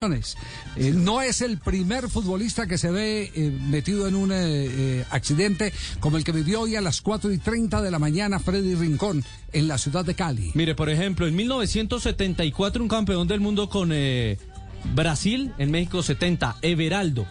Eh, no es el primer futbolista que se ve eh, metido en un eh, accidente como el que vivió hoy a las 4 y 30 de la mañana Freddy Rincón en la ciudad de Cali. Mire, por ejemplo, en 1974 un campeón del mundo con Brasil, en México 70, Everaldo.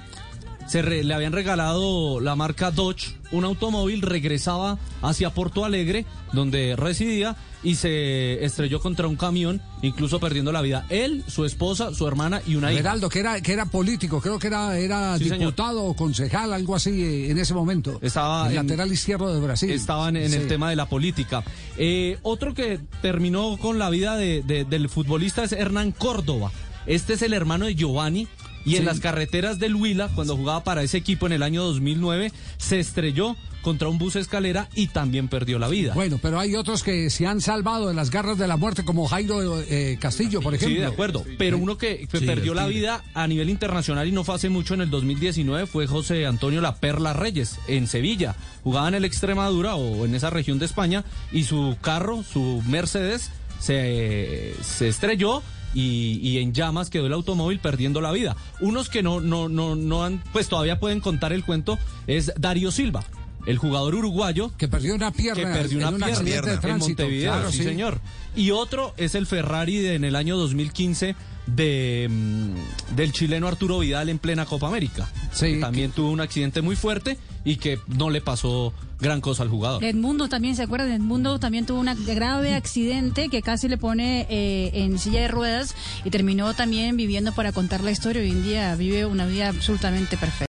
Se le habían regalado la marca Dodge, un automóvil, regresaba hacia Porto Alegre, donde residía, y se estrelló contra un camión, incluso perdiendo la vida. Él, su esposa, su hermana y una hija. Geraldo, que era, que era político, creo que era, era diputado o concejal, algo así eh, en ese momento. Estaba el lateral izquierdo de Brasil. Estaban en, el tema de la política. Eh, otro que terminó con la vida del futbolista es Hernán Córdoba. Este es el hermano de Giovanni, y en las carreteras del Huila, cuando jugaba para ese equipo en el año 2009, se estrelló contra un bus escalera y también perdió la vida. Bueno, pero hay otros que se han salvado de las garras de la muerte, como Jairo eh, Castillo, por ejemplo. Sí, de acuerdo. Pero uno que perdió la vida a nivel internacional y no fue hace mucho en el 2019 fue José Antonio La Perla Reyes, en Sevilla. Jugaba en el Extremadura o en esa región de España y su carro, su Mercedes, se, se estrelló y, en llamas quedó el automóvil perdiendo la vida. Unos que no, no, no, no han, pues todavía pueden contar el cuento es Darío Silva. El jugador uruguayo que perdió una pierna, que perdió una pierna, en Montevideo, sí, señor. Y otro es el Ferrari de, en el año 2015 de, mm, del chileno Arturo Vidal en plena Copa América. Sí, también tuvo un accidente muy fuerte y que no le pasó gran cosa al jugador. Edmundo también, ¿se acuerdan? Edmundo también tuvo un grave accidente que casi le pone eh, en silla de ruedas y terminó también viviendo para contar la historia. Hoy en día vive una vida absolutamente perfecta.